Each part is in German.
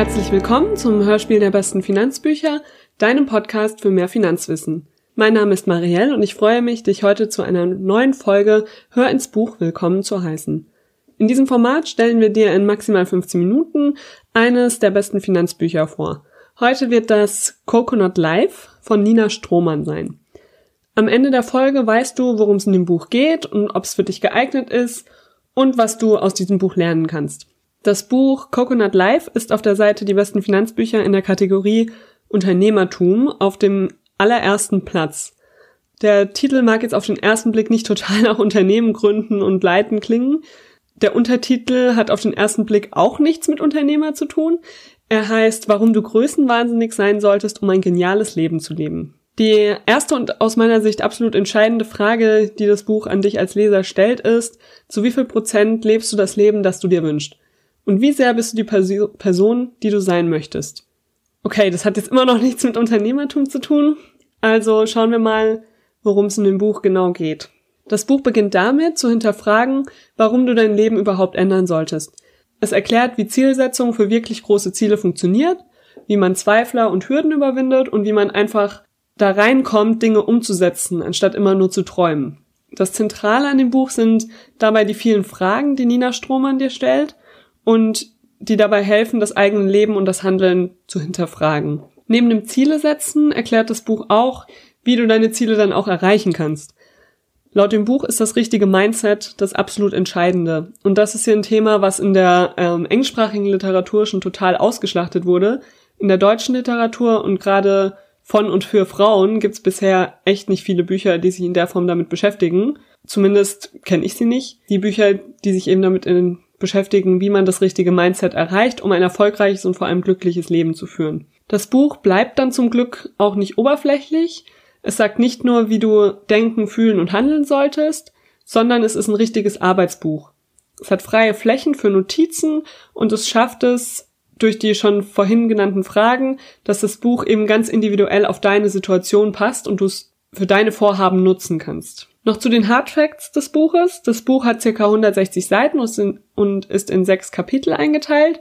Herzlich willkommen zum Hörspiel der besten Finanzbücher, deinem Podcast für mehr Finanzwissen. Mein Name ist Marielle und ich freue mich, dich heute zu einer neuen Folge Hör ins Buch willkommen zu heißen. In diesem Format stellen wir dir in maximal 15 Minuten eines der besten Finanzbücher vor. Heute wird das Coconut Life von Nina Strohmann sein. Am Ende der Folge weißt du, worum es in dem Buch geht und ob es für dich geeignet ist und was du aus diesem Buch lernen kannst. Das Buch Coconut Life ist auf der Seite die besten Finanzbücher in der Kategorie Unternehmertum auf dem allerersten Platz. Der Titel mag jetzt auf den ersten Blick nicht total nach Unternehmen gründen und leiten klingen. Der Untertitel hat auf den ersten Blick auch nichts mit Unternehmer zu tun. Er heißt, warum du größenwahnsinnig sein solltest, um ein geniales Leben zu leben. Die erste und aus meiner Sicht absolut entscheidende Frage, die das Buch an dich als Leser stellt, ist, zu wie viel Prozent lebst du das Leben, das du dir wünschst? Und wie sehr bist du die Perso Person, die du sein möchtest? Okay, das hat jetzt immer noch nichts mit Unternehmertum zu tun. Also schauen wir mal, worum es in dem Buch genau geht. Das Buch beginnt damit, zu hinterfragen, warum du dein Leben überhaupt ändern solltest. Es erklärt, wie Zielsetzung für wirklich große Ziele funktioniert, wie man Zweifler und Hürden überwindet und wie man einfach da reinkommt, Dinge umzusetzen, anstatt immer nur zu träumen. Das Zentrale an dem Buch sind dabei die vielen Fragen, die Nina Strohmann dir stellt und die dabei helfen, das eigene Leben und das Handeln zu hinterfragen. Neben dem Ziele setzen erklärt das Buch auch, wie du deine Ziele dann auch erreichen kannst. Laut dem Buch ist das richtige Mindset das absolut Entscheidende. Und das ist hier ein Thema, was in der ähm, englischsprachigen Literatur schon total ausgeschlachtet wurde. In der deutschen Literatur und gerade von und für Frauen gibt's bisher echt nicht viele Bücher, die sich in der Form damit beschäftigen. Zumindest kenne ich sie nicht. Die Bücher, die sich eben damit in, beschäftigen, wie man das richtige Mindset erreicht, um ein erfolgreiches und vor allem glückliches Leben zu führen. Das Buch bleibt dann zum Glück auch nicht oberflächlich. Es sagt nicht nur, wie du denken, fühlen und handeln solltest, sondern es ist ein richtiges Arbeitsbuch. Es hat freie Flächen für Notizen und es schafft es, durch die schon vorhin genannten Fragen, dass das Buch eben ganz individuell auf deine Situation passt und du es für deine Vorhaben nutzen kannst. Noch zu den Hard Facts des Buches. Das Buch hat ca. 160 Seiten und ist in sechs Kapitel eingeteilt.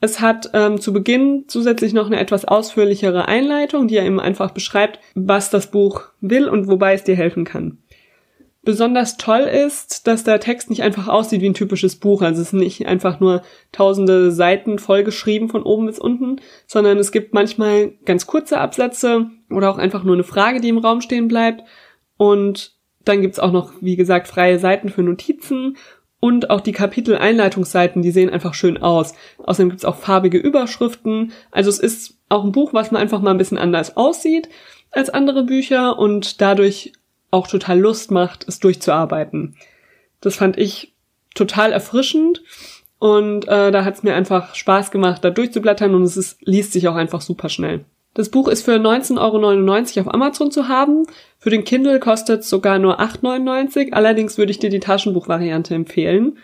Es hat ähm, zu Beginn zusätzlich noch eine etwas ausführlichere Einleitung, die ja eben einfach beschreibt, was das Buch will und wobei es dir helfen kann. Besonders toll ist, dass der Text nicht einfach aussieht wie ein typisches Buch. Also es ist nicht einfach nur tausende Seiten vollgeschrieben von oben bis unten, sondern es gibt manchmal ganz kurze Absätze oder auch einfach nur eine Frage, die im Raum stehen bleibt. Und dann gibt's auch noch, wie gesagt, freie Seiten für Notizen und auch die Kapitel-Einleitungsseiten, die sehen einfach schön aus. Außerdem gibt's auch farbige Überschriften. Also es ist auch ein Buch, was man einfach mal ein bisschen anders aussieht als andere Bücher und dadurch auch total Lust macht, es durchzuarbeiten. Das fand ich total erfrischend und äh, da hat es mir einfach Spaß gemacht, da durchzublättern und es ist, liest sich auch einfach super schnell. Das Buch ist für 19,99 Euro auf Amazon zu haben. Für den Kindle kostet es sogar nur 8,99 Euro. Allerdings würde ich dir die Taschenbuchvariante empfehlen,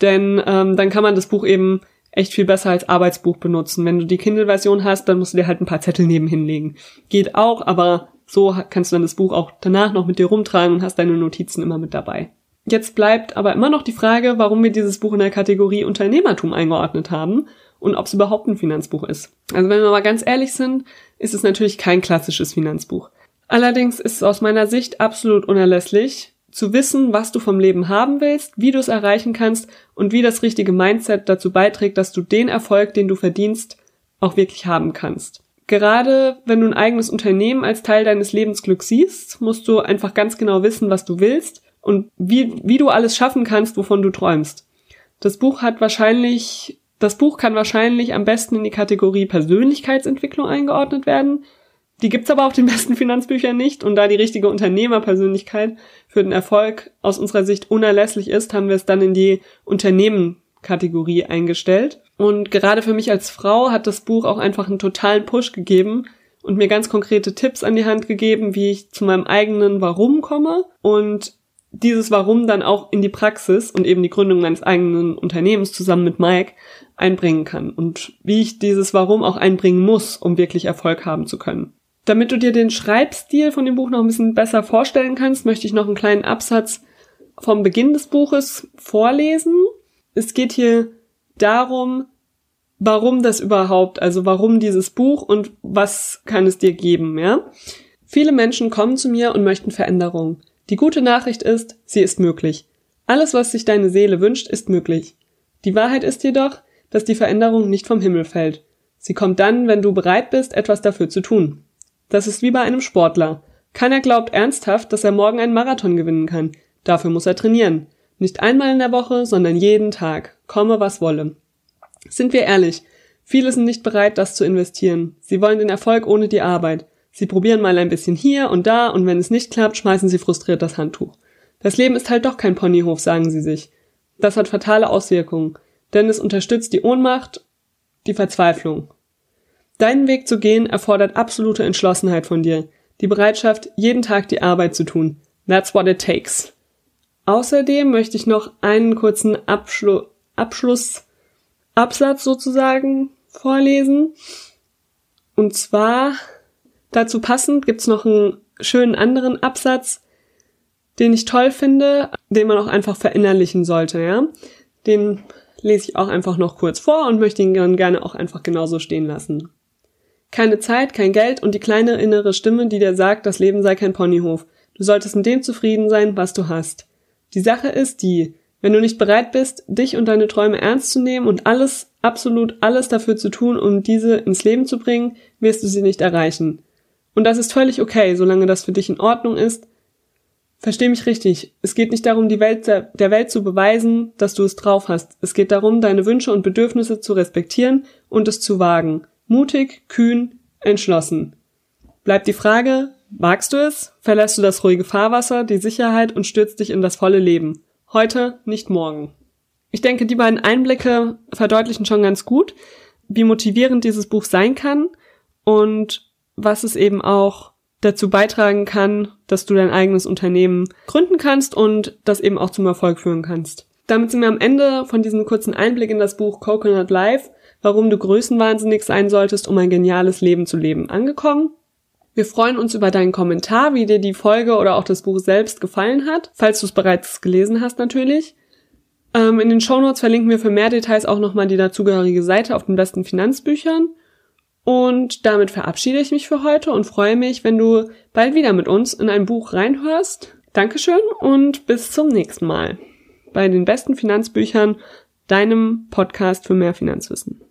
denn ähm, dann kann man das Buch eben echt viel besser als Arbeitsbuch benutzen. Wenn du die Kindle-Version hast, dann musst du dir halt ein paar Zettel nebenhin legen. Geht auch, aber so kannst du dann das Buch auch danach noch mit dir rumtragen und hast deine Notizen immer mit dabei. Jetzt bleibt aber immer noch die Frage, warum wir dieses Buch in der Kategorie Unternehmertum eingeordnet haben und ob es überhaupt ein Finanzbuch ist. Also wenn wir mal ganz ehrlich sind, ist es natürlich kein klassisches Finanzbuch. Allerdings ist es aus meiner Sicht absolut unerlässlich, zu wissen, was du vom Leben haben willst, wie du es erreichen kannst und wie das richtige Mindset dazu beiträgt, dass du den Erfolg, den du verdienst, auch wirklich haben kannst. Gerade wenn du ein eigenes Unternehmen als Teil deines Lebensglücks siehst, musst du einfach ganz genau wissen, was du willst und wie, wie du alles schaffen kannst, wovon du träumst. Das Buch hat wahrscheinlich, das Buch kann wahrscheinlich am besten in die Kategorie Persönlichkeitsentwicklung eingeordnet werden. Die gibt's aber auf den besten Finanzbüchern nicht und da die richtige Unternehmerpersönlichkeit für den Erfolg aus unserer Sicht unerlässlich ist, haben wir es dann in die Unternehmen Kategorie eingestellt. Und gerade für mich als Frau hat das Buch auch einfach einen totalen Push gegeben und mir ganz konkrete Tipps an die Hand gegeben, wie ich zu meinem eigenen Warum komme und dieses Warum dann auch in die Praxis und eben die Gründung meines eigenen Unternehmens zusammen mit Mike einbringen kann und wie ich dieses Warum auch einbringen muss, um wirklich Erfolg haben zu können. Damit du dir den Schreibstil von dem Buch noch ein bisschen besser vorstellen kannst, möchte ich noch einen kleinen Absatz vom Beginn des Buches vorlesen. Es geht hier darum, warum das überhaupt, also warum dieses Buch und was kann es dir geben, ja? Viele Menschen kommen zu mir und möchten Veränderung. Die gute Nachricht ist, sie ist möglich. Alles, was sich deine Seele wünscht, ist möglich. Die Wahrheit ist jedoch, dass die Veränderung nicht vom Himmel fällt. Sie kommt dann, wenn du bereit bist, etwas dafür zu tun. Das ist wie bei einem Sportler. Keiner glaubt ernsthaft, dass er morgen einen Marathon gewinnen kann. Dafür muss er trainieren. Nicht einmal in der Woche, sondern jeden Tag. Komme, was wolle. Sind wir ehrlich, viele sind nicht bereit, das zu investieren. Sie wollen den Erfolg ohne die Arbeit. Sie probieren mal ein bisschen hier und da und wenn es nicht klappt, schmeißen sie frustriert das Handtuch. Das Leben ist halt doch kein Ponyhof, sagen sie sich. Das hat fatale Auswirkungen, denn es unterstützt die Ohnmacht, die Verzweiflung. Deinen Weg zu gehen erfordert absolute Entschlossenheit von dir, die Bereitschaft, jeden Tag die Arbeit zu tun. That's what it takes. Außerdem möchte ich noch einen kurzen Abschlu Abschluss Absatz sozusagen vorlesen. Und zwar dazu passend gibt's noch einen schönen anderen Absatz, den ich toll finde, den man auch einfach verinnerlichen sollte, ja. Den lese ich auch einfach noch kurz vor und möchte ihn dann gerne auch einfach genauso stehen lassen. Keine Zeit, kein Geld und die kleine innere Stimme, die dir sagt, das Leben sei kein Ponyhof. Du solltest in dem zufrieden sein, was du hast. Die Sache ist die, wenn du nicht bereit bist, dich und deine Träume ernst zu nehmen und alles, absolut alles dafür zu tun, um diese ins Leben zu bringen, wirst du sie nicht erreichen. Und das ist völlig okay, solange das für dich in Ordnung ist. Versteh mich richtig. Es geht nicht darum, die Welt der, Welt zu beweisen, dass du es drauf hast. Es geht darum, deine Wünsche und Bedürfnisse zu respektieren und es zu wagen. Mutig, kühn, entschlossen. Bleibt die Frage, wagst du es? Verlässt du das ruhige Fahrwasser, die Sicherheit und stürzt dich in das volle Leben? Heute, nicht morgen. Ich denke, die beiden Einblicke verdeutlichen schon ganz gut, wie motivierend dieses Buch sein kann und was es eben auch dazu beitragen kann, dass du dein eigenes Unternehmen gründen kannst und das eben auch zum Erfolg führen kannst. Damit sind wir am Ende von diesem kurzen Einblick in das Buch Coconut Life, warum du größenwahnsinnig sein solltest, um ein geniales Leben zu leben, angekommen. Wir freuen uns über deinen Kommentar, wie dir die Folge oder auch das Buch selbst gefallen hat, falls du es bereits gelesen hast natürlich. Ähm, in den Shownotes verlinken wir für mehr Details auch nochmal die dazugehörige Seite auf den besten Finanzbüchern. Und damit verabschiede ich mich für heute und freue mich, wenn du bald wieder mit uns in ein Buch reinhörst. Dankeschön und bis zum nächsten Mal bei den besten Finanzbüchern, deinem Podcast für mehr Finanzwissen.